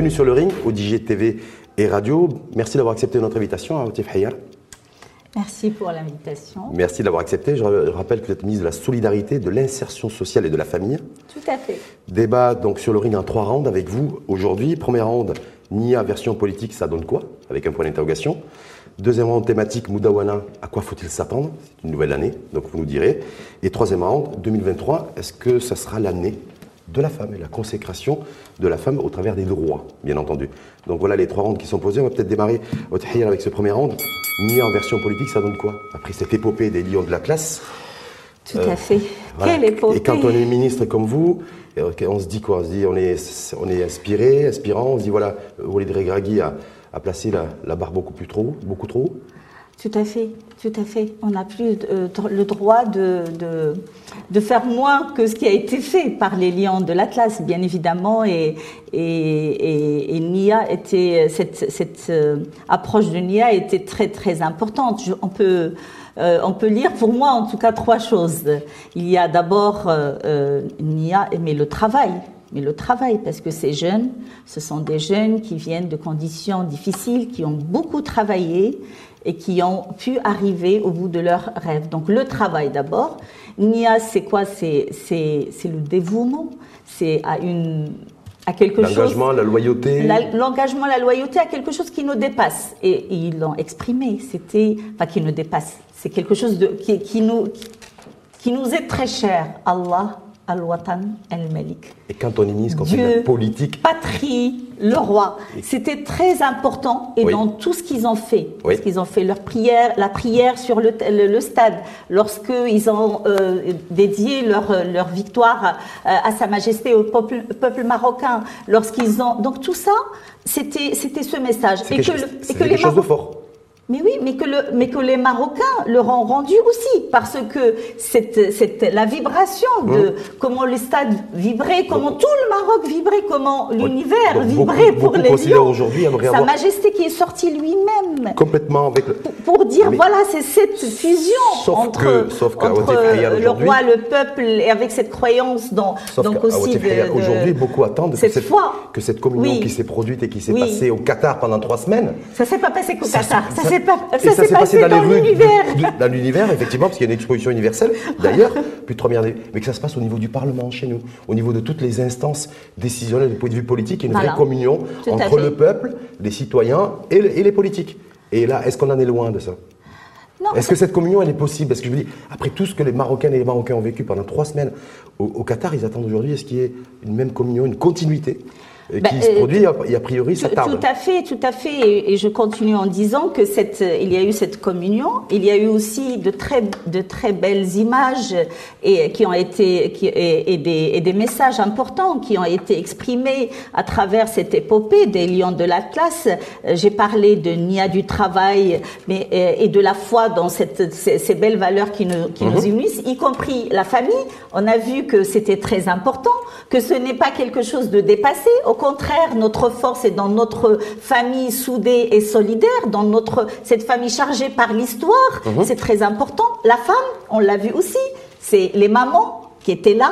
Bienvenue sur le ring, au TV et radio. Merci d'avoir accepté notre invitation, Otif Hayar. Merci pour l'invitation. Merci d'avoir accepté. Je rappelle que vous êtes ministre de la Solidarité, de l'Insertion sociale et de la Famille. Tout à fait. Débat donc sur le ring en trois rounds avec vous aujourd'hui. Première round, NIA version politique, ça donne quoi? Avec un point d'interrogation. Deuxième round thématique, Moudawana, à quoi faut-il s'attendre? C'est une nouvelle année, donc vous nous direz. Et troisième round, 2023, est-ce que ça sera l'année de la femme et la consécration de la femme au travers des droits, bien entendu. Donc voilà les trois rounds qui sont posés. On va peut-être démarrer avec ce premier round. Nia en version politique, ça donne quoi? Après cette épopée des lions de la classe. Tout à fait. Quelle épopée Et quand on est ministre comme vous, on se dit quoi? On se dit, on est, on est inspiré, inspirant. On se dit, voilà, Walid Regragui a, a placé la, barre beaucoup plus trop, beaucoup trop. Tout à fait, tout à fait. On n'a plus euh, le droit de, faire moins que ce qui a été fait par les lions de l'Atlas, bien évidemment. Et, et, et, NIA était, cette, euh, approche de NIA était très, très importante. on, peut, euh, on peut lire, pour moi en tout cas, trois choses. Il y a d'abord NIA, mais le travail mais le travail, parce que ces jeunes, ce sont des jeunes qui viennent de conditions difficiles, qui ont beaucoup travaillé et qui ont pu arriver au bout de leurs rêves. Donc le travail d'abord. Nia, c'est quoi? C'est le dévouement, c'est à une à quelque chose. L'engagement, la loyauté. L'engagement, la, loyauté à quelque chose qui nous dépasse. Et, ils l'ont exprimé. C'était, enfin, qui nous dépasse. C'est quelque chose de, qui, qui, nous, qui nous est très cher. Allah Al-Watan El-Malik. Et quand on est ministre, quand Dieu, la politique. Patrie, le roi. C'était très important et dans tout ce qu'ils ont fait, parce qu'ils ont fait leur prière, la prière sur le, le, stade, lorsqu'ils ont euh, dédié leur, leur victoire euh, à Sa Majesté, au peuple, peuple marocain, lorsqu'ils ont. Donc tout ça, c'était ce message. Et que, le, et que les chose de fort. Mais oui, mais que, le, mais que les Marocains leur ont rendu aussi, parce que cette, cette, la vibration de hein comment le stade vibrait, comment tout le Maroc vibrait, comment l'univers vibrait pour les lions. Sa Majesté qui est sorti lui-même. Complètement avec Pour, dire, voilà, c'est cette fusion entre, le roi, le peuple, et avec cette croyance dans, donc aussi Aujourd'hui, beaucoup attendent cette que, cette, que cette communion qui s'est produite et qui s'est passée au Qatar pendant trois semaines. Ça s'est pas passé qu'au Qatar. Ça, ça s'est passé, dans, l'univers. Dans l'univers, effectivement, parce qu'il y a une exposition universelle, d'ailleurs, plus de première, mais que ça se passe au niveau du Parlement chez nous, au niveau de toutes les instances décisionnelles du point de vue politique, il y a une vraie communion entre le peuple, les citoyens et, les politiques. Et là, est-ce qu'on en est loin de ça? Est-ce que cette communion, elle est possible? Parce que je vous dis, après tout ce que les Marocaines et les Marocains ont vécu pendant trois semaines au, au Qatar, ils attendent aujourd'hui, est-ce qu'il y ait une même communion, une continuité? Qui bah, se euh, produit, et a priori, ça tarde. Tout à fait, tout à fait. Et, je continue en disant que cette, il y a eu cette communion, il y a eu aussi de très, de très belles images et, qui ont été, qui, et, des, et des messages importants qui ont été exprimés à travers cette épopée des Lions de l'Atlas. Euh, j'ai parlé de Nia du travail mais, et de la foi dans cette, ces, belles valeurs qui, nous, qui nous mhm. unissent, y compris la famille. On a vu que c'était très important, que ce n'est pas quelque chose de dépassé. Au contraire, notre force est dans notre famille soudée et solidaire, dans notre cette famille chargée par l'histoire. Mhm. C'est très important. La femme, on l'a vu aussi, c'est les mamans qui étaient là,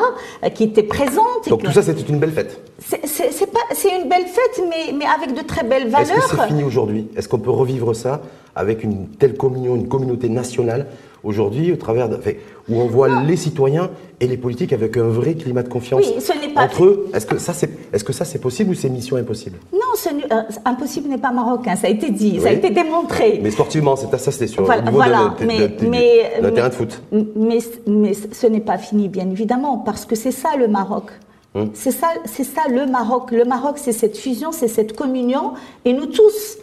qui étaient présentes. Donc tout ça, c'était une belle fête. C'est une belle fête, mais, mais avec de très belles valeurs. Est-ce que c'est fini aujourd'hui? Est-ce qu'on peut revivre ça avec une telle communion, une communauté nationale aujourd'hui, au travers de, où on voit les citoyens et les politiques avec un vrai climat de confiance oui, ce pas entre eux. Est-ce que ça c'est est-ce que ça c'est possible ou c'est mission impossible? Non, ce, euh, impossible n'est pas marocain. Ça a été dit, ça a été démontré. Mais sportivement, c'est ça, c'était sur le niveau de, mais, mais, terrain de foot. Mais, mais ce n'est pas fini, bien évidemment, parce que c'est ça le Maroc. Hum. C'est ça, c'est ça le Maroc. Le Maroc, c'est cette fusion, c'est cette communion, et nous tous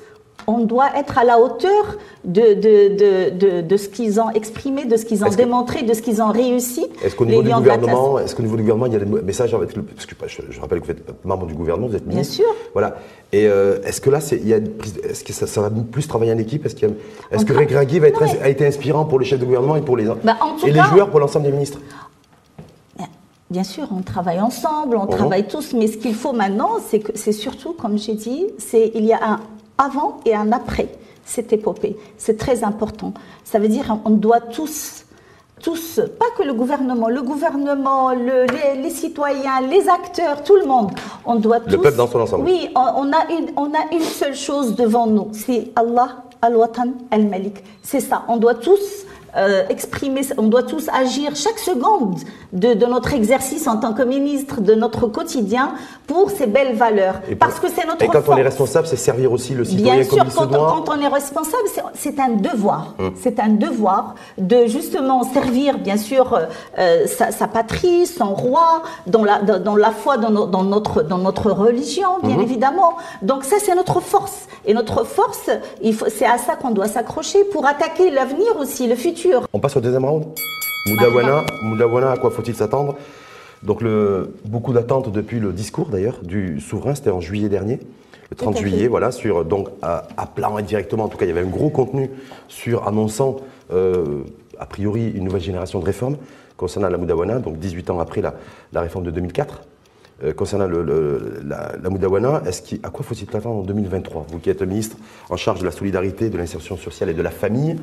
on doit être à la hauteur de, de, de, ce qu'ils ont exprimé, de ce qu'ils ont démontré, de ce qu'ils ont réussi. Est-ce qu'au niveau, du gouvernement, est-ce qu'au niveau du gouvernement, il y a des messages avec le, parce que je, rappelle que vous êtes membre du gouvernement, vous êtes ministre. Bien sûr. Voilà. Et euh, est-ce que là, il y a est-ce que ça, va plus travailler en équipe? Est-ce, est-ce que Greg va être, a été inspirant pour le chef de gouvernement et pour les, bah, et les joueurs pour l'ensemble des ministres? Bien sûr, on travaille ensemble, on travaille tous, mais ce qu'il faut maintenant, c'est que c'est surtout, comme j'ai dit, c'est il y a un avant et un après cette épopée. C'est très important. Ça veut dire qu'on doit tous tous, pas que le gouvernement, le gouvernement, les, citoyens, les acteurs, tout le monde, on doit tous... Le peuple dans son ensemble. Oui, on, a, une, on a une seule chose devant nous, c'est Allah, Al-Watan, Al-Malik. C'est ça, on doit tous euh, exprimer, on doit tous agir chaque seconde de, notre exercice en tant que ministre, de notre quotidien, pour ces belles valeurs. Parce que c'est notre Et quand on est responsable, c'est servir aussi le citoyen Bien comme sûr, quand, quand, on est responsable, c'est un devoir. Hum. C'est un devoir de justement servir, bien sûr, euh, euh, sa, patrie, son roi, dans la, dans, la foi, dans, notre, dans notre religion, bien hum. évidemment. Donc ça, c'est notre force. Et notre force, c'est à ça qu'on doit s'accrocher pour attaquer l'avenir aussi, le futur. On passe au deuxième round. Moudawana, Moudawana, à quoi faut-il s'attendre? Donc le, beaucoup d'attentes depuis le discours d'ailleurs du souverain, c'était en juillet dernier, le 30 juillet, voilà, sur donc à, plan indirectement, en tout cas il y avait un gros contenu sur annonçant euh, a priori une nouvelle génération de réformes concernant la Moudawana, donc 18 ans après la, réforme de 2004. Euh, concernant le, la, la, Moudawana, à quoi faut-il s'attendre en 2023 Vous qui êtes ministre en charge de la solidarité, de l'insertion sociale et de la famille,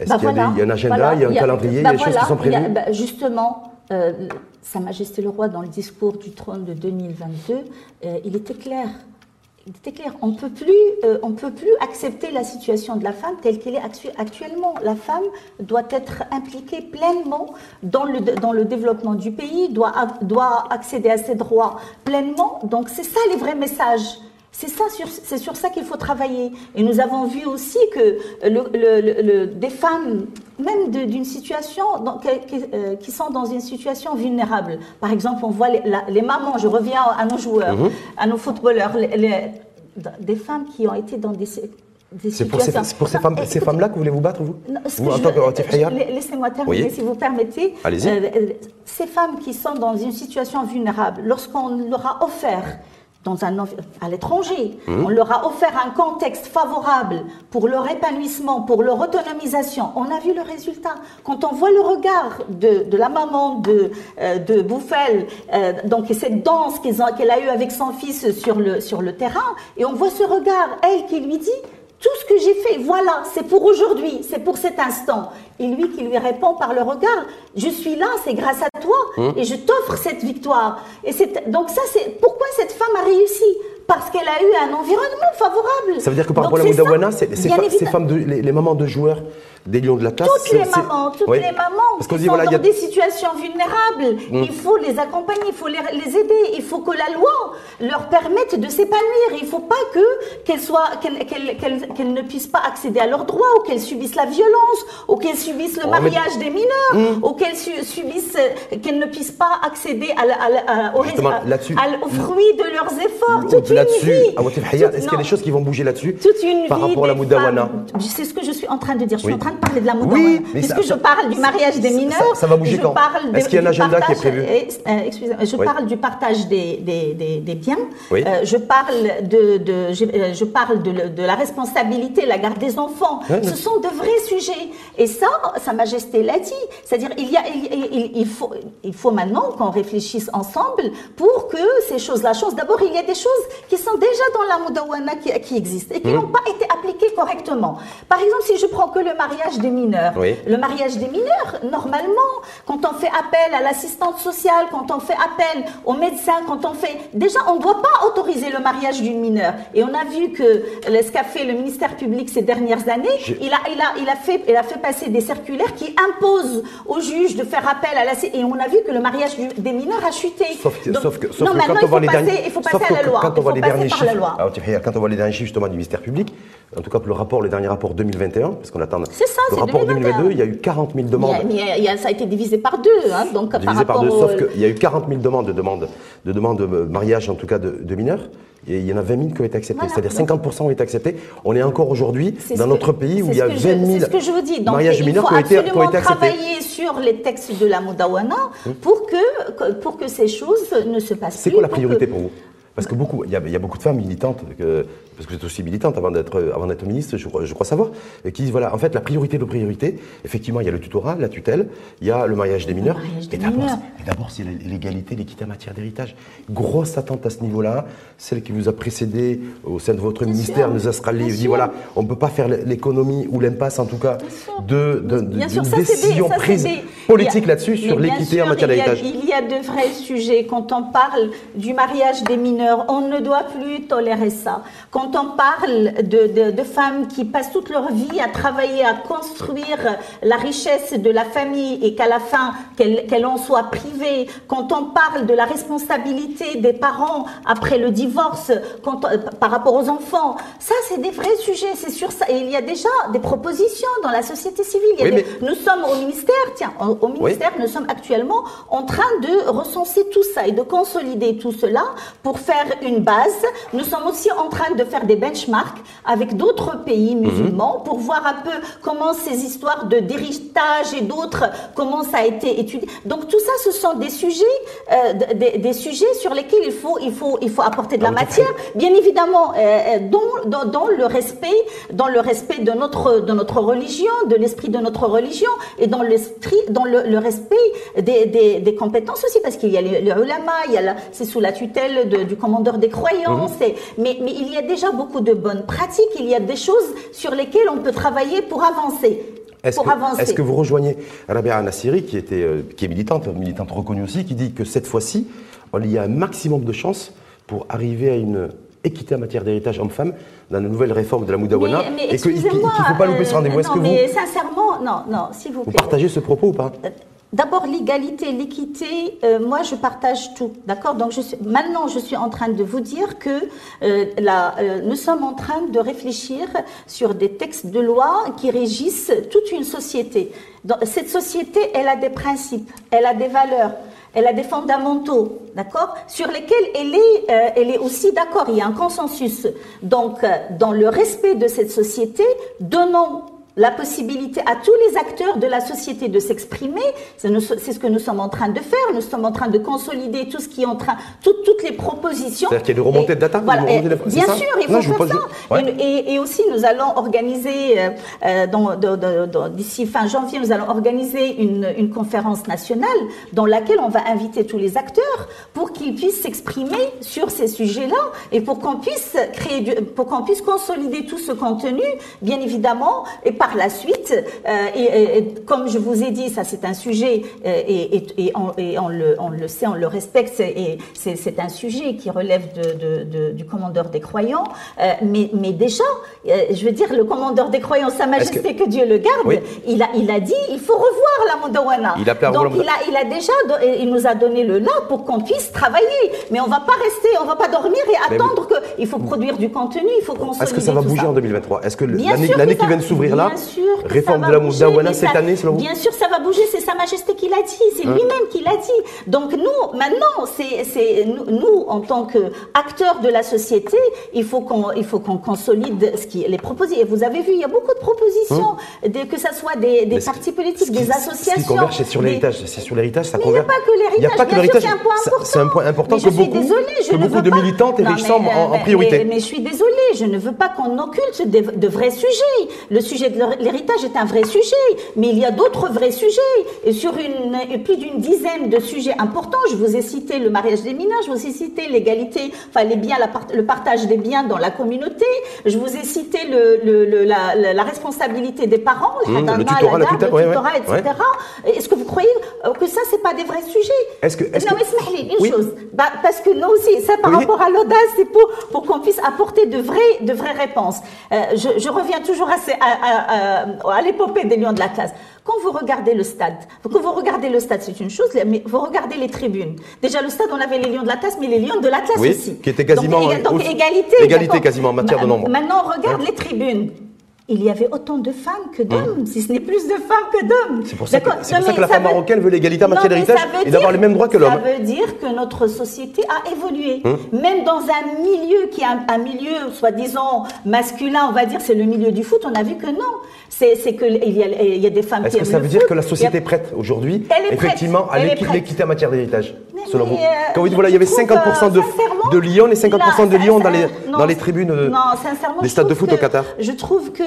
est-ce bah qu'il y, a un agenda, il y a un calendrier, il y a, des choses qui sont prévues bah, Justement, euh, Sa Majesté le Roi, dans le discours du trône de 2022, euh, il était clair. Il était clair. On peut plus, euh, on peut plus accepter la situation de la femme telle qu'elle est actuellement. La femme doit être impliquée pleinement dans le, dans le développement du pays, doit, doit accéder à ses droits pleinement. Donc c'est ça les vrais messages. C'est ça, c'est sur ça qu'il faut travailler. Et nous avons vu aussi que le, des femmes, même d'une situation, euh, qui, sont dans une situation vulnérable. Par exemple, on voit les, mamans, je reviens à nos joueurs, mhm. à nos footballeurs, des femmes qui ont été dans des c'est pour, ces, pour ces, femmes, ces femmes-là que vous voulez vous battre, vous, Laissez-moi terminer, si vous permettez. Allez-y. Euh, ces femmes qui sont dans une situation vulnérable, lorsqu'on leur a offert dans un, à l'étranger. Mmh. On leur a offert un contexte favorable pour leur épanouissement, pour leur autonomisation. On a vu le résultat. Quand on voit le regard de, de la maman de, euh, de Bouffel, euh, donc cette danse qu'elle a eue avec son fils sur le, sur le terrain, et on voit ce regard, elle qui lui dit tout ce que j'ai fait, voilà, c'est pour aujourd'hui, c'est pour cet instant. Et lui qui lui répond par le regard, je suis là, c'est grâce à toi, hum. et je t'offre cette victoire. Et donc ça, c'est pourquoi cette femme a réussi? Parce qu'elle a eu un environnement favorable. Ça veut dire que par rapport à la Moudawana, ces, femmes, les, mamans de joueurs des Lions de la Classe. Toutes les mamans, toutes les mamans Parce qui sont dans des situations vulnérables. Hum. Il faut les accompagner, il faut les, aider, il faut que la loi leur permette de s'épanouir. Il ne faut pas que qu'elles soient, qu'elles, ne puissent pas accéder à leurs droits, ou qu'elles subissent la violence, ou qu'elles subissent le oh, mariage des mineurs, hum. ou qu'elles subissent, qu'elles ne puissent pas accéder à, au, fruit de leurs efforts là-dessus, est-ce qu'il y a des choses qui vont bouger là-dessus par rapport à la Moudawana C'est ce que je suis en train de dire. Je suis en train de parler de la Moudawana. Oui, Puisque je parle du mariage des mineurs. Ça, va bouger quand Est-ce qu'il y a un agenda qui est prévu euh, Excusez-moi, je parle du partage des, des, biens. Euh, je parle de, de je, euh, parle de, la responsabilité, la garde des enfants. Ce sont de vrais sujets. Et ça, Sa Majesté l'a dit. C'est-à-dire, il, y a, il, faut, il faut maintenant qu'on réfléchisse ensemble pour que ces choses-là changent. D'abord, il y a des choses qui sont déjà dans la Moudawana qui, qui existent et qui mmh. n'ont pas été appliquées correctement. Par exemple, si je prends que le mariage des mineurs, le mariage des mineurs, normalement, quand on fait appel à l'assistante sociale, quand on fait appel au médecin, quand on fait... Déjà, on ne doit pas autoriser le mariage d'une mineure. Et on a vu que ce qu'a fait le ministère public ces dernières années, il, a, il, a, il, a fait, il a fait passer des circulaires qui imposent aux juges de faire appel à la... Et on a vu que le mariage des mineurs a chuté. Sauf, que, non, maintenant, il faut, passer, il faut passer à la loi chiffres, quand on voit les derniers chiffres justement du ministère public, en tout cas pour le rapport, le dernier rapport 2021, parce qu'on attend ça, le rapport 2022, il y a eu 40 000 demandes. ça a été divisé par deux, hein, donc divisé par, deux, sauf qu'il y a eu 40 000 demandes de demandes de, demandes de mariage, en tout cas de, mineurs. Et il y en a 20 000 qui ont été acceptées, c'est-à-dire 50% ont été acceptés. On est encore aujourd'hui dans notre pays où il y a 20 000 mariages mineurs qui ont été, qui ont été acceptés. travailler sur les textes de la Modawana hum. pour que, pour que ces choses ne se passent plus. C'est quoi la priorité pour vous? Parce que beaucoup, il y, a, beaucoup de femmes militantes parce que vous êtes aussi militante avant d'être avant d'être ministre, je, je, crois savoir, qui disent voilà, en fait, la priorité de priorité, effectivement, il y a le tutorat, la tutelle, il y a le mariage des mineurs. et d'abord, c'est l'égalité, l'équité en matière d'héritage. Grosse attente à ce niveau-là. Celle qui vous a précédé au sein de votre ministère, nous a dit voilà, on ne peut pas faire l'économie ou l'impasse, en tout cas, de, de, de, décision prise politique là-dessus sur l'équité en matière d'héritage. Il y a de vrais sujets. Quand on parle du mariage des mineurs, on ne doit plus tolérer ça. Quand on parle de, de femmes qui passent toute leur vie à travailler, à construire la richesse de la famille et qu'à la fin, qu'elle en soit privée, quand on parle de la responsabilité des parents après le divorce quand, par rapport aux enfants, ça, c'est des vrais sujets, c'est sur ça. Et il y a déjà des propositions dans la société civile. Nous sommes au ministère, tiens, au, ministère, nous sommes actuellement en train de recenser tout ça et de consolider tout cela pour faire une base. Nous sommes aussi en train de faire des benchmarks avec d'autres pays mhm. musulmans pour voir un peu comment ces histoires de d'héritage et d'autres, comment ça a été étudié. Donc tout ça, ce sont des sujets, euh, des, sujets sur lesquels il faut, il faut, il faut apporter de la ah, matière, bien évidemment, euh, euh, dans, dans, le respect, dans le respect de notre, de notre religion, de l'esprit de notre religion et dans l'esprit, dans le, respect des, des, compétences aussi, parce qu'il y a les, les ulama, il y a c'est sous la tutelle de, du commandeur des croyants, mhm. mais, mais il y a déjà beaucoup de bonnes pratiques, il y a des choses sur lesquelles on peut travailler pour avancer. Est-ce que, est que, vous rejoignez Rabia Nassiri, qui, était, euh, qui est militante, militante reconnue aussi, qui dit que cette fois-ci, il y a un maximum de chances pour arriver à une équité en matière d'héritage homme-femme dans la nouvelle réforme de la Moudawana et qu'il ne faut pas louper ce rendez-vous. Est-ce que mais sincèrement, non, non, s'il vous plaît. Vous partagez ce propos ou pas? Euh, D'abord, l'égalité, l'équité, euh, moi je partage tout, d'accord? Donc maintenant je suis en train de vous dire que euh, euh, nous sommes en train de réfléchir sur des textes de loi qui régissent toute une société. cette société, elle a des principes, elle a des valeurs, elle a des fondamentaux, d'accord? Sur lesquels elle est, elle est aussi d'accord, il y a un consensus. Donc, dans le respect de cette société, donnons la possibilité à tous les acteurs de la société de s'exprimer. C'est ce que nous sommes en train de faire. Nous sommes en train de consolider tout ce qui est en train, toutes, toutes les propositions. C'est-à-dire qu'il y a une remontée de data Bien sûr, il faut faire ça. Et, aussi, nous allons organiser, euh, euh d'ici fin janvier, nous allons organiser une, une conférence nationale dans laquelle on va inviter tous les acteurs pour qu'ils puissent s'exprimer sur ces sujets-là et pour qu'on puisse créer, du, pour qu'on puisse consolider tout ce contenu, bien évidemment, et par par la suite, euh, et, comme je vous ai dit, ça c'est un sujet, euh, et, et, on, on, le, on, le, sait, on le respecte, et c'est un sujet qui relève de, de, du commandeur des croyants, euh, mais, mais, déjà, je veux dire, le commandeur des croyants, Sa Majesté, que... Dieu le garde, il, a, il a dit, il faut revoir la Mondawana. Il Donc il a, il a déjà, il nous a donné le là pour qu'on puisse travailler, mais on va pas rester, on va pas dormir et attendre que, il faut produire du contenu, il faut consolider Est-ce que ça va bouger en 2023 Est-ce que l'année qui vient de s'ouvrir là, sûr. Réforme de la Moudawana cette année, selon vous? Bien sûr, ça va bouger. C'est Sa Majesté qui l'a dit. C'est hein? lui-même qui l'a dit. Donc nous, maintenant, c'est nous, en tant qu'acteurs de la société, il faut qu'on il faut qu'on consolide ce qui les propositions. Et vous avez vu, il y a beaucoup de propositions, hein? que ce soit des, des partis politiques, des associations. Ce qui converge, c'est sur l'héritage. C'est sur l'héritage, ça converge. Il n'y a pas que l'héritage. C'est un point important. C'est un point important que beaucoup, que beaucoup de militantes et en, priorité. Mais, je suis désolée, je ne veux pas qu'on occulte de vrais sujets. Le sujet de l'héritage est un vrai sujet, mais il y a d'autres vrais sujets. Et sur une, plus d'une dizaine de sujets importants, je vous ai cité le mariage des mineurs, je vous ai cité l'égalité, enfin les biens, le partage des biens dans la communauté, je vous ai cité le, la, responsabilité des parents, mmh, le tutorat, la tutorat, etc. Est-ce que vous croyez que ça, c'est pas des vrais sujets que, Non, mais une chose. Bah, parce que nous aussi, ça par rapport à l'audace, c'est pour, pour qu'on puisse apporter de vraies, de vraies réponses. Euh, je, reviens toujours à, à, à l'épopée des Lions de la classe. Quand vous regardez le stade, quand vous regardez le stade, c'est une chose, mais vous regardez les tribunes. Déjà, le stade, on avait les Lions de la classe, mais les Lions de la classe oui, aussi. qui étaient quasiment... Donc, égalité. Égalité quasiment en matière de nombre. Maintenant, on regarde hein les tribunes il y avait autant de femmes que d'hommes, si ce n'est plus de femmes que d'hommes. C'est pour ça que, la femme marocaine veut l'égalité en matière d'héritage et d'avoir les mêmes droits que l'homme. Ça veut dire que notre société a évolué. Hum. Même dans un milieu qui est un, milieu, soi-disant, masculin, on va dire, c'est le milieu du foot, on a vu que non. C'est qu'il y, a, y a des femmes Est-ce que ça veut dire que la société est prête aujourd'hui, effectivement, à l'équité en matière d'héritage selon vous Quand vous dites, voilà, il y avait 50% de, de Lyon et 50% de Lyon dans les, dans les tribunes des stades de foot au Qatar Je trouve que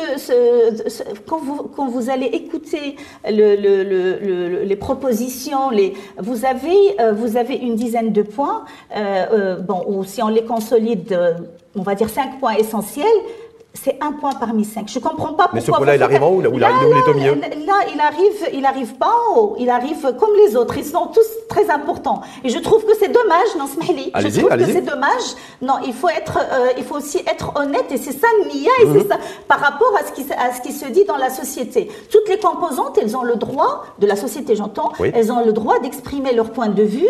quand, vous, allez écouter le, le, les propositions, les, vous, avez, une dizaine de points, bon, ou si on les consolide, on va dire cinq points essentiels c'est un point parmi cinq. Je comprends pas pourquoi. Mais ce point-là, il arrive en haut, là, où il est au milieu Là, il arrive, il arrive pas en haut. Il arrive comme les autres. Ils sont tous très importants. Et je trouve que c'est dommage, non, Smahli. Je trouve que c'est dommage. Non, il faut être, euh, il faut aussi être honnête. Et c'est ça, Nia, et c'est mhm. ça, par rapport à ce, qui, à ce qui se dit dans la société. Toutes les composantes, elles ont le droit, de la société, j'entends, elles ont le droit d'exprimer leur point de vue.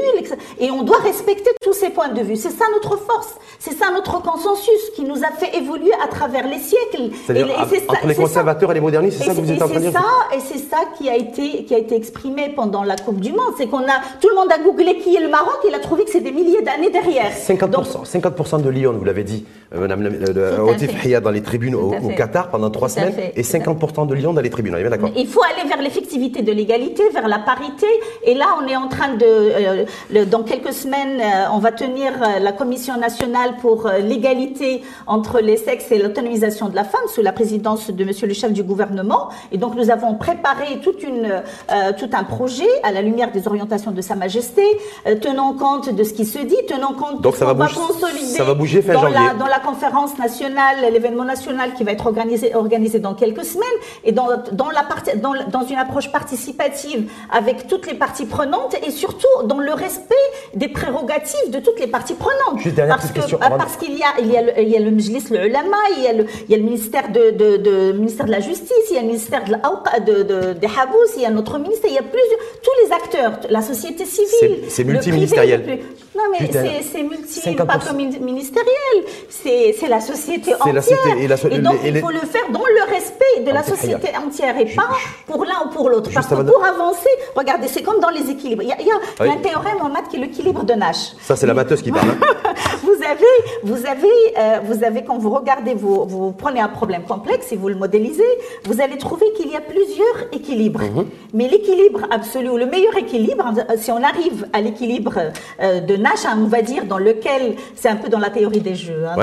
Et on doit respecter tous ces points de vue. C'est ça notre force. C'est ça notre consensus qui nous a fait évoluer à travers les siècles. C'est-à-dire entre les conservateurs et les modernistes, c'est ça que vous êtes en train de dire ça, Et c'est ça qui a, été, qui a été exprimé pendant la Coupe du Monde. C'est qu'on a, tout le monde a googlé qui est le Maroc, il a trouvé que c'est des milliers d'années derrière. 50%, 50 de Lyon, vous l'avez dit, euh, Madame euh, dans les tribunes au, Qatar pendant trois semaines, et 50% de Lyon dans les tribunes. On est bien d'accord Il faut aller vers l'effectivité de l'égalité, vers la parité. Et là, on est en train de, euh, dans quelques semaines, on va tenir la Commission nationale pour l'égalité entre les sexes et de la femme sous la présidence de Monsieur le chef du gouvernement. Et donc nous avons préparé toute une, euh, tout un projet à la lumière des orientations de Sa Majesté, euh, tenant compte de ce qui se dit, tenant compte donc de ce qu'on va consolider ça va bouger fin dans, janvier. La, dans la conférence nationale, l'événement national qui va être organisé, organisé dans quelques semaines, et dans, dans, la partie, dans, dans une approche participative avec toutes les parties prenantes et surtout dans le respect des prérogatives de toutes les parties prenantes. Juste dernière parce question. parce qu'il y a, il y a le, il y a le Mjlis, le ulama, il y a le, il y a le ministère de, de, de, ministère de la Justice, il y a le ministère de, la, de, de, des Habous, il y a notre ministère, il y a plusieurs, tous les acteurs, la société civile. C'est multiministériel. Non, mais c'est multi, pas comme ministériel. C'est la société entière. La société, et, la, et, donc, il faut le faire dans le respect de la société entière et pas pour l'un ou pour l'autre. Parce que pour avancer, regardez, c'est comme dans les équilibres. Il y a, il y a un théorème en maths qui est l'équilibre de Nash. Ça, c'est la matheuse qui parle. Hein. vous avez, vous avez, euh, vous avez, quand vous regardez, vous, vous prenez un problème complexe et vous le modélisez, vous allez trouver qu'il y a plusieurs équilibres. Mhm. Mais l'équilibre absolu, ou le meilleur équilibre, euh, si on arrive à l'équilibre euh, de Nash, hein, on va dire, dans lequel, c'est un peu dans la théorie des jeux, hein,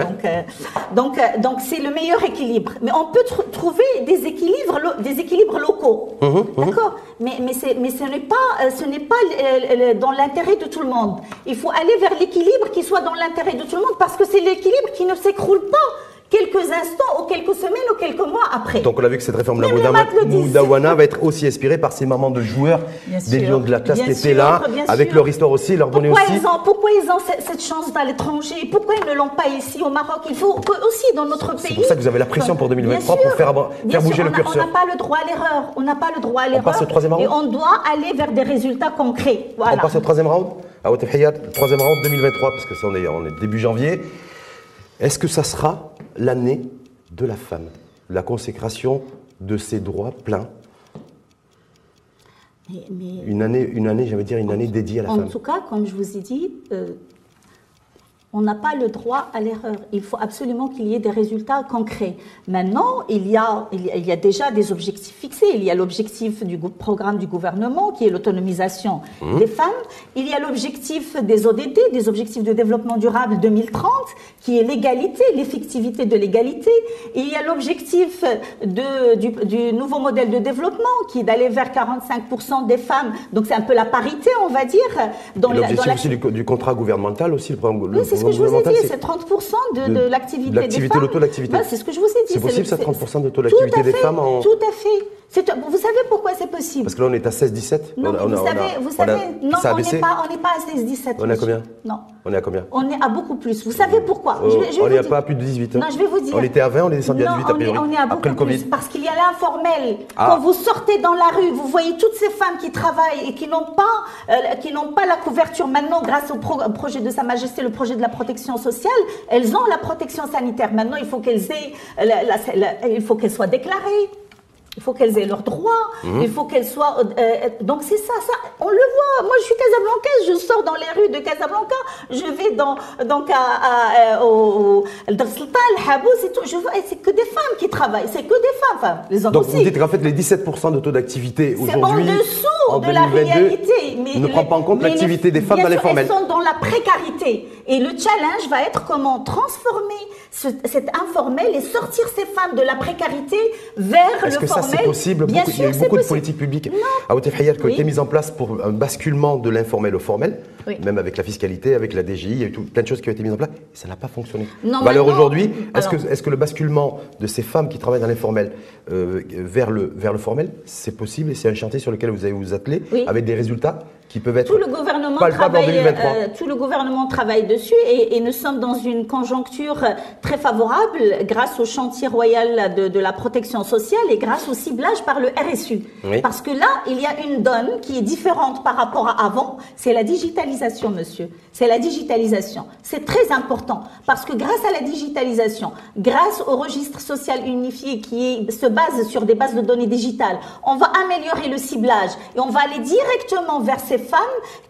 donc, donc, donc c'est le meilleur équilibre. Mais on peut trouver des équilibres, des équilibres locaux, mhm, mhm. d'accord? Mais, mais, mais ce n'est pas, ce n'est pas dans l'intérêt de tout le monde. Il faut aller vers l'équilibre qui soit dans l'intérêt de tout le monde parce que c'est l'équilibre qui ne s'écroule pas quelques instants ou quelques semaines ou quelques mois après. Donc on a vu que cette réforme de la Moudawana va être aussi inspirée par ces mamans de joueurs des Lions de la classe qui étaient là, avec leur histoire aussi, leur pourquoi aussi. Ils ont, pourquoi ils ont cette, chance à l'étranger? Pourquoi ils ne l'ont pas ici au Maroc? Il faut aussi dans notre pays. C'est pour ça que vous avez la pression pour 2023 pour faire, faire bouger le curseur. On n'a pas le droit à l'erreur. On n'a pas le droit à l'erreur. On passe au troisième round. Et on doit aller vers des résultats concrets. Voilà. On passe au troisième round. À troisième round 2023, parce que ça on est, on est début janvier. Est-ce que ça sera l'année de la femme, la consécration de ses droits pleins. une année, une année, j'allais dire une année dédiée à la femme. En tout cas, comme je vous ai dit, euh, on n'a pas le droit à l'erreur. Il faut absolument qu'il y ait des résultats concrets. Maintenant, il y a, il y a déjà des objectifs fixés. Il y a l'objectif du programme du gouvernement, qui est l'autonomisation mmh. des femmes. Il y a l'objectif des ODD, des objectifs de développement durable 2030, qui est l'égalité, l'effectivité de l'égalité. Il y a l'objectif du, du, nouveau modèle de développement, qui est d'aller vers 45% des femmes. Donc c'est un peu la parité, on va dire. L'objectif aussi du, contrat gouvernemental aussi, le programme c'est ce que je vous ai dit, c'est 30% de, de, l'activité des femmes. L'activité, l'activité. c'est ce que je vous ai dit. C'est possible, ça, 30% de l'activité des femmes en... Tout à fait. Vous savez pourquoi c'est possible? Parce que là, on est à 16-17 Non, vous savez, vous savez non, on n'est pas, pas à 16-17. On est à combien? Non. On est à combien? On est à beaucoup plus. Vous savez pourquoi? Je vais, je On n'est pas à plus de 18. Hein. Non, je vais vous dire. On était à 20, on est descendu à 18 à priori. On est à beaucoup Après le Covid. plus. Parce qu'il y a l'informel. Ah. Quand vous sortez dans la rue, vous voyez toutes ces femmes qui travaillent et qui n'ont pas, euh, qui n'ont pas la couverture maintenant grâce au projet de Sa Majesté, le projet de la protection sociale. Elles ont la protection sanitaire. Maintenant, il faut qu'elles aient, il faut qu'elles soient déclarées. Il faut qu'elles aient leurs droits. Mhm. Il faut qu'elles soient. Euh, euh, donc c'est ça, ça. On le voit. Moi, je suis Casablancaise. Je sors dans les rues de Casablanca. Je vais dans donc à, à, au, le Habous et tout. Je vois. C'est que des femmes qui travaillent. C'est que des femmes. Enfin, les hommes donc aussi. vous dites qu'en fait les 17% de taux d'activité aujourd'hui. C'est en dessous de la réalité. ne prend pas en compte l'activité des femmes dans l'informel. Elles sont dans la précarité. Et le challenge va être comment transformer cet informel et sortir ces femmes de la précarité vers le formel. Est-ce que ça c'est possible Il y a eu beaucoup de politiques publiques à Outtefhayer qui ont été mises en place pour un basculement de l'informel au formel, même avec la fiscalité, avec la DGI, il y a eu plein de choses qui ont été mises en place. Et ça n'a pas fonctionné. Non, alors aujourd'hui, est-ce que, est que le basculement de ces femmes qui travaillent dans l'informel euh, vers, le, vers le formel, c'est possible et c'est un chantier sur lequel vous allez vous atteler avec des résultats qui peuvent être tout le gouvernement travaille, euh, tout le gouvernement travaille dessus et, nous sommes dans une conjoncture très favorable grâce au chantier royal de, la protection sociale et grâce au ciblage par le RSU. Parce que là, il y a une donne qui est différente par rapport à avant, c'est la digitalisation, monsieur. C'est la digitalisation. C'est très important parce que grâce à la digitalisation, grâce au registre social unifié qui se base sur des bases de données digitales, on va améliorer le ciblage et on va aller directement vers ces femmes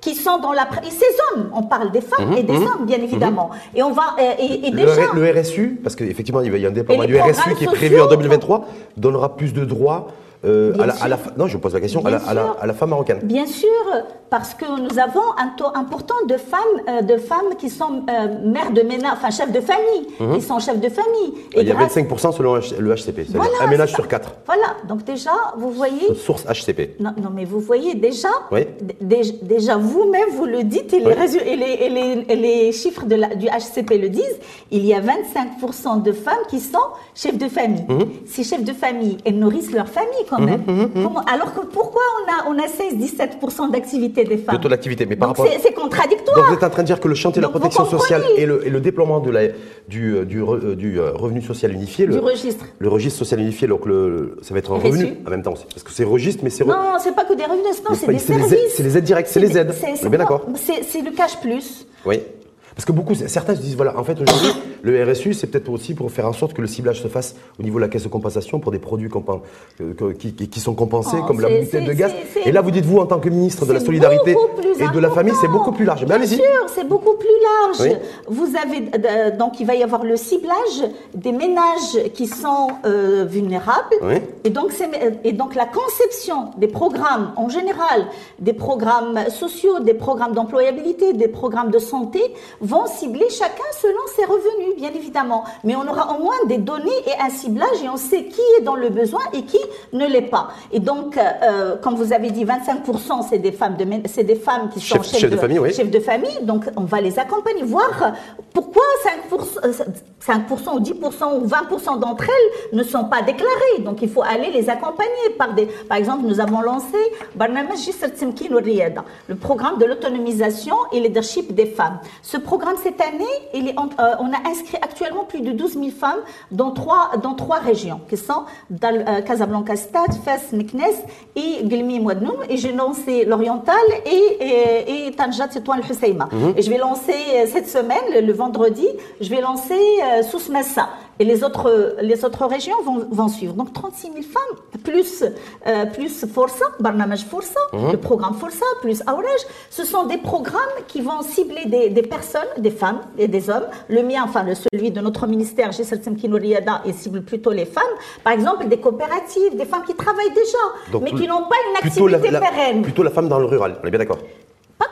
qui sont dans la et ces hommes. On parle des femmes et des mhm, hommes, bien mhm. évidemment. Et on va et, déjà le, RSU, parce qu'effectivement il y a un déploiement du RSU qui est prévu en 2023, donnera plus de droits euh, à, la, non, je pose la question à la, à la, femme marocaine. Bien sûr, parce que nous avons un taux important de femmes, euh, de femmes qui sont euh, mères de ménage, enfin chefs de famille, mhm. qui sont chefs de famille. Et il y a 25% selon le HCP, c'est un ménage sur quatre. Voilà, donc déjà, vous voyez. Source HCP. Non, non, mais vous voyez déjà, déjà vous-même vous le dites et, les, et les, chiffres de du HCP le disent, il y a 25% de femmes qui sont chefs de famille. Mhm. Ces chefs de famille, elles nourrissent leur famille quand même. Mhm, alors que pourquoi on a, on a 16-17% d'activité des femmes. De mais par rapport. C'est contradictoire. Donc vous êtes en train de dire que le chantier de la protection sociale et le, et le, déploiement de la, du, euh, du, euh, du, euh, revenu social unifié. Le, du registre. Le registre social unifié, donc le, ça va être un revenu en même temps. Parce que c'est registre, mais c'est. Non, c'est pas que des revenus, non, c'est des services. C'est les aides directes, c'est les aides. C'est bien d'accord. C'est le cash plus. Oui. Parce que beaucoup, certains se disent, voilà, en fait, aujourd'hui, le RSU, c'est peut-être aussi pour faire en sorte que le ciblage se fasse au niveau de la caisse de compensation pour des produits euh, qui, sont compensés, oh, comme la bouteille de gaz. Et là, vous dites, vous, en tant que ministre de la Solidarité et de la Famille, c'est beaucoup plus large. Bien sûr, c'est beaucoup plus large. Vous avez, euh, donc, il va y avoir le ciblage des ménages qui sont euh, vulnérables. Et, donc, et donc, la conception des programmes en général, des programmes sociaux, des programmes d'employabilité, des programmes de santé, vont cibler chacun selon ses revenus, bien évidemment. Mais on aura au moins des données et un ciblage et on sait qui est dans le besoin et qui ne l'est pas. Et donc, euh, euh, comme vous avez dit, 25% c'est des femmes de, c'est des femmes qui sont chefs, de, famille, oui. de famille. Donc, on va les accompagner, voir pourquoi 5%, 5 euh, ou 10% ou 20% d'entre elles ne sont pas déclarées. Donc, il faut aller les accompagner par des, par exemple, nous avons lancé le programme de l'autonomisation et leadership des femmes. Ce programme cette année, il est, euh, on a inscrit actuellement plus de 12 000 femmes dans trois, dans trois régions, qui sont euh, Casablanca Stade, Fès, Meknes et Gilmi Mouadnoum. Et j'ai lancé l'Oriental et, et, et Tanjat Setouan Husseima. Mhm. Et je vais lancer euh, cette semaine, le, vendredi, je vais lancer Sous Massa. Et les autres, les autres régions vont, vont suivre. Donc 36 000 femmes, plus, euh, plus Força, Barnamaj Força, mhm. le programme Força, plus Auraj. Ce sont des programmes qui vont cibler des, des, personnes, des femmes et des hommes. Le mien, enfin le, celui de notre ministère, Gisèle Riyada, il cible plutôt les femmes. Par exemple, des coopératives, des femmes qui travaillent déjà, mais qui n'ont pas une activité pérenne. Plutôt la femme dans le rural, on est bien d'accord?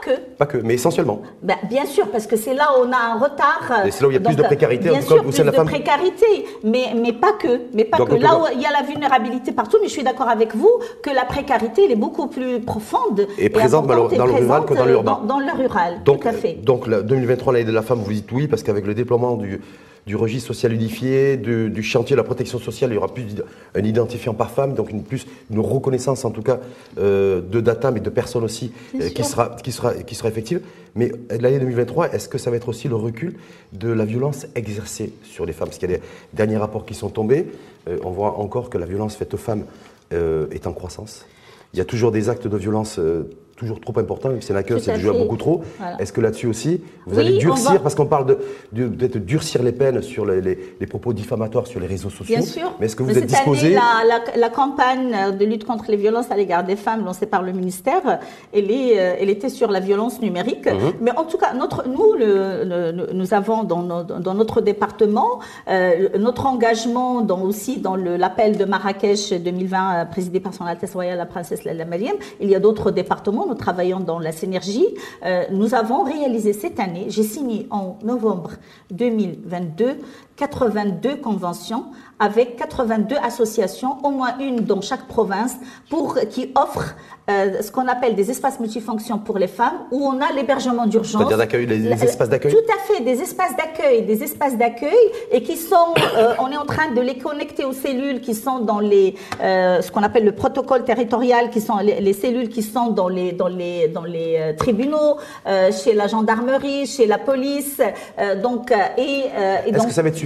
Que. Pas que, mais essentiellement. Ben, bien sûr, parce que c'est là où on a un retard. Et c'est là où il y a plus de précarité. Bien sûr, plus de précarité, mais, mais pas que. Mais pas que. Là où il y a la vulnérabilité partout, mais je suis d'accord avec vous que la précarité, elle est beaucoup plus profonde. Et, présente dans le rural que dans l'urbain. Dans, le rural, donc, tout à fait. Donc, 2023, l'année de la femme, vous dites oui, parce qu'avec le déploiement du, du registre social unifié, du chantier de la protection sociale. Il y aura plus un identifiant par femme, donc une, plus une reconnaissance en tout cas euh, de data, mais de personnes aussi euh, qui, sera, qui, sera, qui sera effective. Mais l'année 2023, est-ce que ça va être aussi le recul de la violence exercée sur les femmes? Parce qu'il y a des derniers rapports qui sont tombés. Euh, on voit encore que la violence faite aux femmes est en croissance. Il y a toujours des actes de violence toujours trop important, c'est la queue, c'est déjà beaucoup trop. Est-ce que là-dessus aussi, vous allez durcir, parce qu'on parle de, de, durcir les peines sur les, les, propos diffamatoires sur les réseaux sociaux. Bien sûr. Mais est-ce que vous êtes disposé la, la, campagne de lutte contre les violences à l'égard des femmes lancée par le ministère, elle, est, euh, elle était sur la violence numérique. Mhm. Mais en tout cas, notre, nous, le, nous avons dans, dans notre département euh, notre engagement dans, aussi dans l'appel de Marrakech 2020 euh, présidé par son Altesse Royale la Princesse Mariam. Il y a d'autres départements nous travaillons dans la synergie. nous avons réalisé cette année, j'ai signé en novembre 2022 82 conventions avec 82 associations, au moins une dans chaque province, pour qui offrent euh, ce qu'on appelle des espaces multifonctions pour les femmes, où on a l'hébergement d'urgence. C'est-à-dire d'accueil, les, espaces d'accueil? Tout à fait, des espaces d'accueil, des espaces d'accueil, et qui sont, euh, on est en train de les connecter aux cellules qui sont dans les, euh, ce qu'on appelle le protocole territorial, qui sont les, les, cellules qui sont dans les, dans les, dans les euh, tribunaux, euh, chez la gendarmerie, chez la police, donc et, et Est-ce que ça va être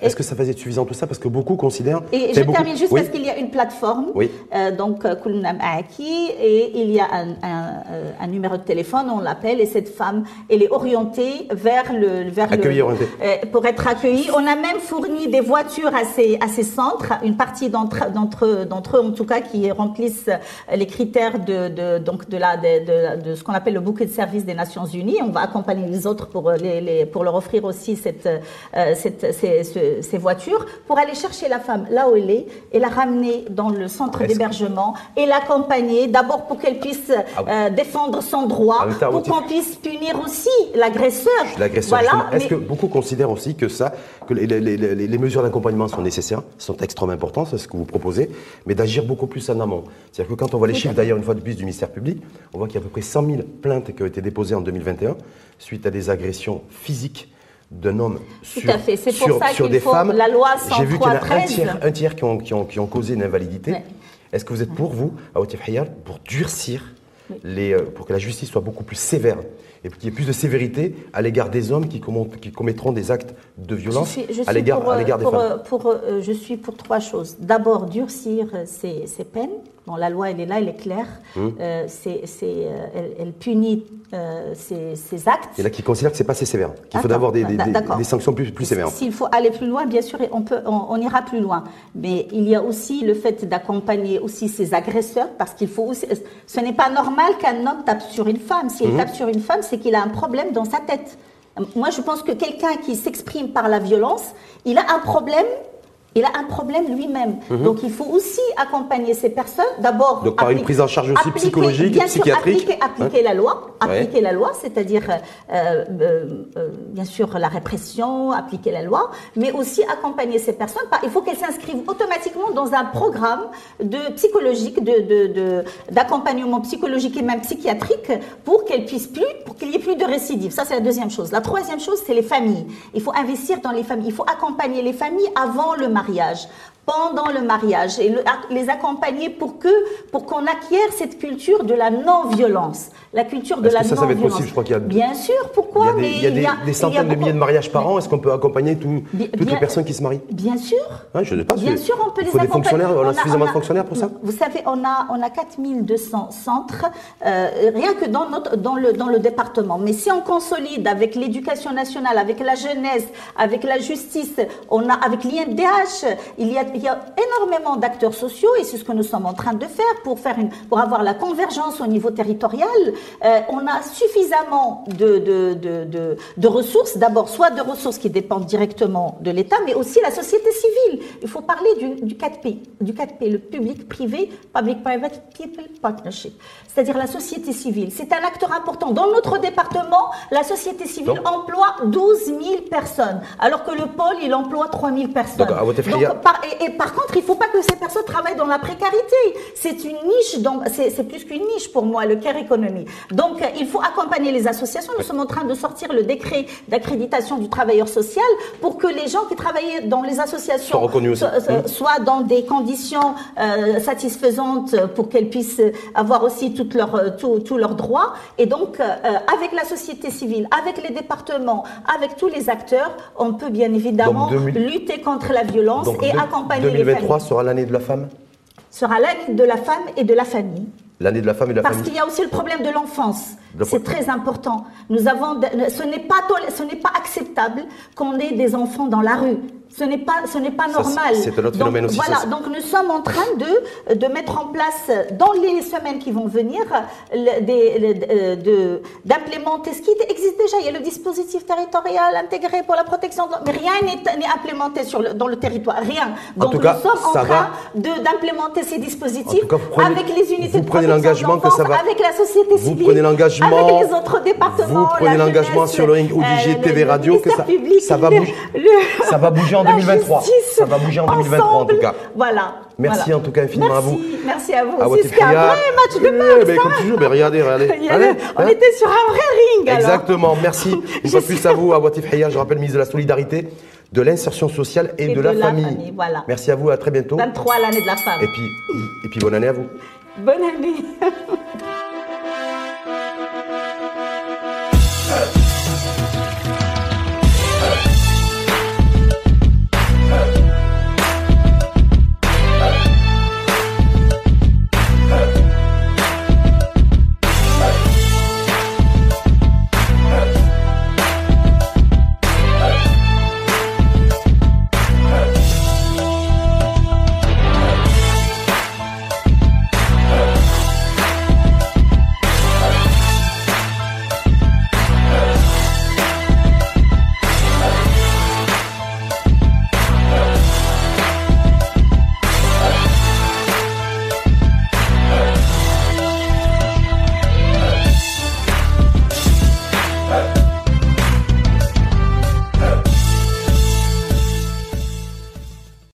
Est-ce que ça va être suffisant tout ça? Parce que beaucoup considèrent. Et je termine juste parce qu'il y a une plateforme. Oui. donc Kulnam Aki et il y a un, un, un numéro de téléphone, on l'appelle, et cette femme, elle est orientée vers le... Vers le, euh, pour être accueillie. On a même fourni des voitures à ces, à ces centres, une partie d'entre, d'entre, d'entre eux en tout cas, qui remplissent les critères de, de donc de, la, de, de, ce qu'on appelle le bouquet de services des Nations Unies. On va accompagner les autres pour, les, les pour leur offrir aussi cette, euh, cette, ces, ces, voitures, pour aller chercher la femme là où elle est, et la ramener dans le centre d'hébergement, et l'accompagner d'abord pour qu'elle puisse ah euh, défendre son droit, ah pour qu'on puisse punir aussi l'agresseur. L'agresseur. Voilà, Est-ce que beaucoup considèrent aussi que ça, que les, les, les, les mesures d'accompagnement sont nécessaires, sont extrêmement importantes, c'est ce que vous proposez, mais d'agir beaucoup plus en amont. C'est-à-dire que quand on voit les chiffres d'ailleurs une fois de plus du ministère public, on voit qu'il y a à peu près 100 000 plaintes qui ont été déposées en 2021 suite à des agressions physiques d'un homme sur, sur, sur des femmes. La loi J'ai vu qu'il y en a un tiers, un tiers qui, ont, qui, ont, qui ont causé une invalidité. Est-ce que vous êtes pour vous, à Otif pour durcir les, euh, pour que la justice soit beaucoup plus sévère et qu'il y ait plus de sévérité à l'égard des hommes qui, qui, commettront des actes de violence à l'égard des pour, femmes pour, euh, Je suis pour trois choses. D'abord, durcir ces, ces peines Bon, la loi, elle est là, elle est claire. Hum. Euh, c'est, euh, elle, elle, punit euh, ces, ces, actes. Et là, qui considère que c'est pas assez sévère, qu'il faut d'abord des, des, des, sanctions plus, plus sévères. S'il faut aller plus loin, bien sûr, on, peut, on, on, ira plus loin. Mais il y a aussi le fait d'accompagner aussi ces agresseurs, parce qu'il faut aussi, ce n'est pas normal qu'un homme tape sur une femme. S'il hum. tape sur une femme, c'est qu'il a un problème dans sa tête. Moi, je pense que quelqu'un qui s'exprime par la violence, il a un problème il a un problème lui-même. Mhm. Donc il faut aussi accompagner ces personnes. D'abord, donc par une prise en charge aussi psychologique, bien psychiatrique. Sûr, appliquer, la loi, appliquer la loi, c'est-à-dire euh, euh, euh, bien sûr la répression, appliquer la loi, mais aussi accompagner ces personnes. Il faut qu'elles s'inscrivent automatiquement dans un programme de psychologique, de d'accompagnement psychologique et même psychiatrique pour qu'elles puissent plus, pour qu'il y ait plus de récidives. Ça c'est la deuxième chose. La troisième chose, c'est les familles. Il faut investir dans les familles. Il faut accompagner les familles avant le mariage pendant le mariage et les accompagner pour que pour qu'on acquiert cette culture de la non-violence, la culture de la. Ça, ça va être possible, je crois qu'il y a bien sûr. Pourquoi Il y a des, il y a des, des centaines de milliers de mariages par an. Est-ce qu'on peut accompagner tout, toutes les personnes qui se marient Bien sûr. je ne sais pas. Bien sûr, on peut les accompagner. Fonctionnaires, on, a, suffisamment de fonctionnaires pour ça. Vous savez, on a on a 4200 centres euh, rien que dans notre dans le dans le département. Mais si on consolide avec l'éducation nationale, avec la jeunesse, avec la justice, on a avec l'INDH, il y a il y a énormément d'acteurs sociaux et c'est ce que nous sommes en train de faire pour, faire une, pour avoir la convergence au niveau territorial. Euh, on a suffisamment de, de, de, de, ressources, d'abord soit de ressources qui dépendent directement de l'État, mais aussi la société civile. Il faut parler du, du 4P, du 4P, le public, privé, public-private people partnership, c'est-à-dire la société civile. C'est un acteur important. Dans notre département, la société civile emploie 12 000 personnes, alors que le pôle, il emploie 3 000 personnes. Donc, par, et, et par contre, il ne faut pas que ces personnes travaillent dans la précarité. C'est une niche, c'est plus qu'une niche pour moi, le care economy. Donc, il faut accompagner les associations. Nous sommes en train de sortir le décret d'accréditation du travailleur social pour que les gens qui travaillent dans les associations soient, dans des conditions euh, satisfaisantes pour qu'elles puissent avoir aussi tous leurs tout, droits. Et donc, euh, avec la société civile, avec les départements, avec tous les acteurs, on peut bien évidemment lutter contre la violence et accompagner les familles. 2023 sera l'année de la femme? Sera l'année de la femme et de la famille. L'année de la femme et de la Parce qu'il y a aussi le problème de l'enfance. C'est très important. Nous avons, ce n'est pas, ce n'est pas acceptable qu'on ait des enfants dans la rue. Ce n'est pas, ce n'est pas normal. C'est un autre phénomène aussi. Voilà, donc nous sommes en train de, de mettre en place, dans les semaines qui vont venir, d'implémenter ce qui existe déjà. Il y a le dispositif territorial intégré pour la protection, mais rien n'est implémenté sur le, dans le territoire, rien. Donc nous sommes en train d'implémenter ces dispositifs avec les unités de protection de que ça va, avec la société civile, vous prenez l'engagement, avec les autres départements, vous prenez l'engagement sur le ring ODG euh, TV Radio que ça, ça va bouger, ça va bouger en 2023. Ça va bouger en 2023 en tout cas. Voilà. Merci en tout cas infiniment à vous. Merci à vous aussi. C'était un vrai match de boxe. Mais comme toujours, mais regardez, regardez. on hein. était sur un vrai ring. Exactement. Merci une fois plus à vous, à Watif Haya. Je rappelle, ministre de la Solidarité, de l'insertion sociale et, de, la, famille. Voilà. Merci à vous. À très bientôt. 23 l'année de la femme. Et puis, et puis bonne année à vous. Bonne année.